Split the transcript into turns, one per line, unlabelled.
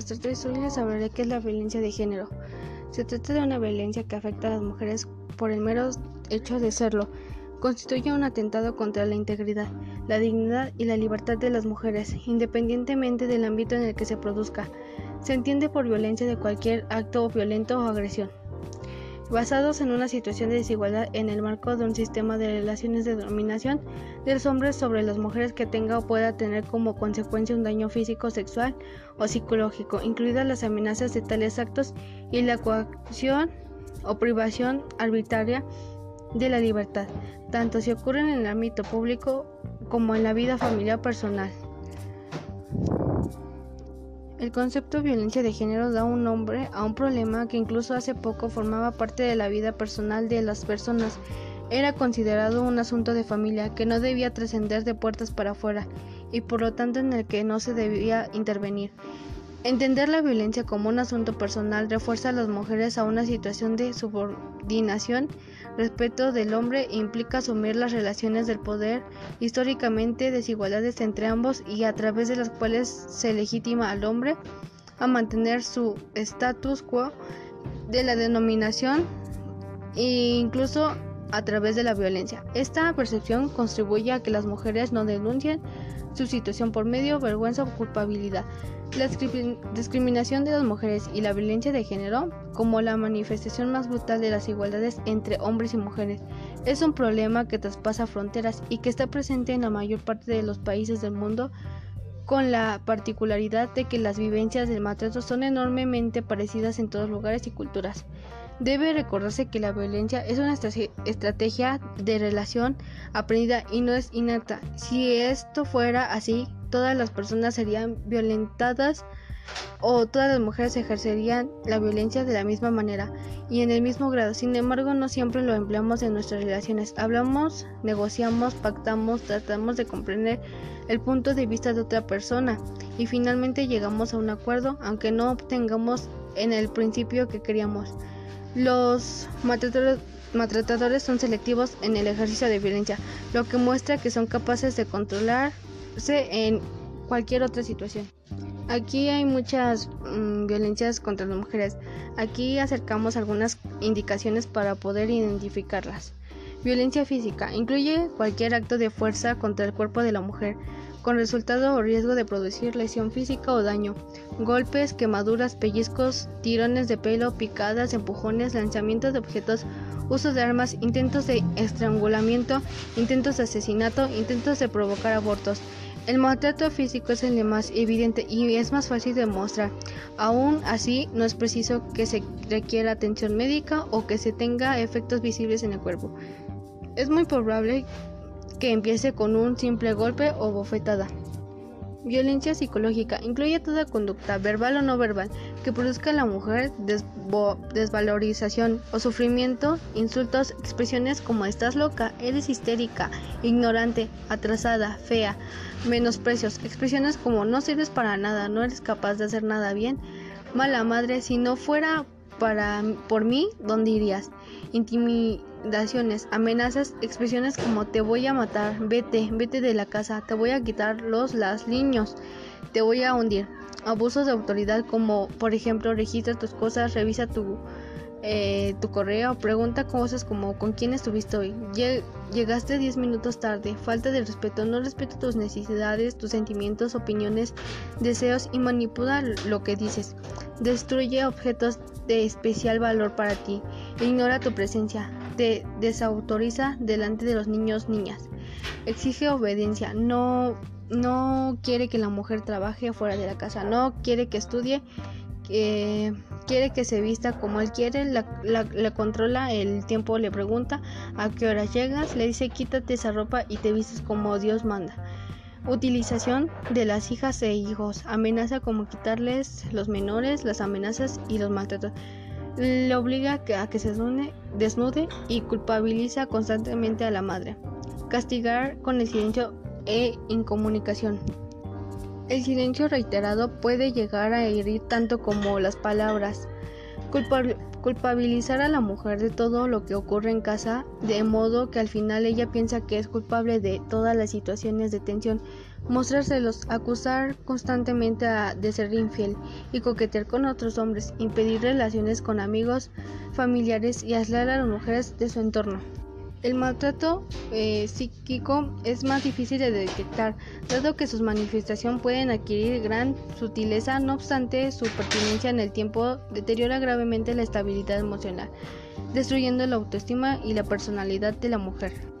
tardes. Hoy les hablaré qué es la violencia de género. Se trata de una violencia que afecta a las mujeres por el mero hecho de serlo. Constituye un atentado contra la integridad, la dignidad y la libertad de las mujeres, independientemente del ámbito en el que se produzca. Se entiende por violencia de cualquier acto violento o agresión basados en una situación de desigualdad en el marco de un sistema de relaciones de dominación de los hombres sobre las mujeres que tenga o pueda tener como consecuencia un daño físico, sexual o psicológico, incluidas las amenazas de tales actos y la coacción o privación arbitraria de la libertad, tanto si ocurren en el ámbito público como en la vida familiar personal. El concepto de violencia de género da un nombre a un problema que incluso hace poco formaba parte de la vida personal de las personas. Era considerado un asunto de familia que no debía trascender de puertas para afuera y por lo tanto en el que no se debía intervenir. Entender la violencia como un asunto personal refuerza a las mujeres a una situación de subordinación. Respeto del hombre e implica asumir las relaciones del poder, históricamente desigualdades entre ambos y a través de las cuales se legitima al hombre a mantener su status quo de la denominación. E incluso a través de la violencia. Esta percepción contribuye a que las mujeres no denuncien su situación por medio, vergüenza o culpabilidad. La discriminación de las mujeres y la violencia de género, como la manifestación más brutal de las igualdades entre hombres y mujeres, es un problema que traspasa fronteras y que está presente en la mayor parte de los países del mundo, con la particularidad de que las vivencias del maltrato son enormemente parecidas en todos lugares y culturas. Debe recordarse que la violencia es una estrategia de relación aprendida y no es innata. Si esto fuera así, todas las personas serían violentadas o todas las mujeres ejercerían la violencia de la misma manera y en el mismo grado. Sin embargo, no siempre lo empleamos en nuestras relaciones. Hablamos, negociamos, pactamos, tratamos de comprender el punto de vista de otra persona y finalmente llegamos a un acuerdo, aunque no obtengamos en el principio que queríamos. Los maltratadores, son selectivos en el ejercicio de violencia, lo que muestra que son capaces de controlarse en cualquier otra situación. Aquí hay muchas mm, violencias contra las mujeres. Aquí acercamos algunas indicaciones para poder identificarlas. Violencia física incluye cualquier acto de fuerza contra el cuerpo de la mujer, con resultado o riesgo de producir lesión física o daño. Golpes, quemaduras, pellizcos, tirones de pelo, picadas, empujones, lanzamientos de objetos, uso de armas, intentos de estrangulamiento, intentos de asesinato, intentos de provocar abortos. El maltrato físico es el más evidente y es más fácil de mostrar. Aún así, no es preciso que se requiera atención médica o que se tenga efectos visibles en el cuerpo. Es muy probable que empiece con un simple golpe o bofetada. Violencia psicológica incluye toda conducta, verbal o no verbal, que produzca a la mujer desvalorización o sufrimiento, insultos, expresiones como estás loca, eres histérica, ignorante, atrasada, fea, menosprecios, expresiones como no sirves para nada, no eres capaz de hacer nada bien, mala madre, si no fuera para por mí, ¿dónde irías? Amenazas, expresiones como te voy a matar, vete, vete de la casa, te voy a quitar los las niños, te voy a hundir. Abusos de autoridad como por ejemplo registra tus cosas, revisa tu eh, tu correo, pregunta cosas como con quién estuviste hoy, llegaste 10 minutos tarde, falta de respeto, no respeta tus necesidades, tus sentimientos, opiniones, deseos y manipula lo que dices. Destruye objetos de especial valor para ti, ignora tu presencia, te desautoriza delante de los niños niñas. Exige obediencia, no no quiere que la mujer trabaje fuera de la casa, no quiere que estudie, quiere que se vista como él quiere, la, controla el tiempo, le pregunta a qué hora llegas, le dice quítate esa ropa y te vistes como Dios manda. Utilización de las hijas e hijos, amenaza como quitarles los menores, las amenazas y los maltratos. Le obliga a que se desnude y culpabiliza constantemente a la madre. Castigar con el silencio e incomunicación. El silencio reiterado puede llegar a herir tanto como las palabras. culpabilizar a la mujer de todo lo que ocurre en casa, de modo que al final ella piensa que es culpable de todas las situaciones de tensión, mostrárselos, acusar constantemente de ser infiel y coquetear con otros hombres, impedir relaciones con amigos, familiares y aislar a las mujeres de su entorno. El maltrato eh, psíquico es más difícil de detectar, dado que sus manifestaciones pueden adquirir gran sutileza, no obstante su pertinencia en el tiempo deteriora gravemente la estabilidad emocional, destruyendo la autoestima y la personalidad de la mujer.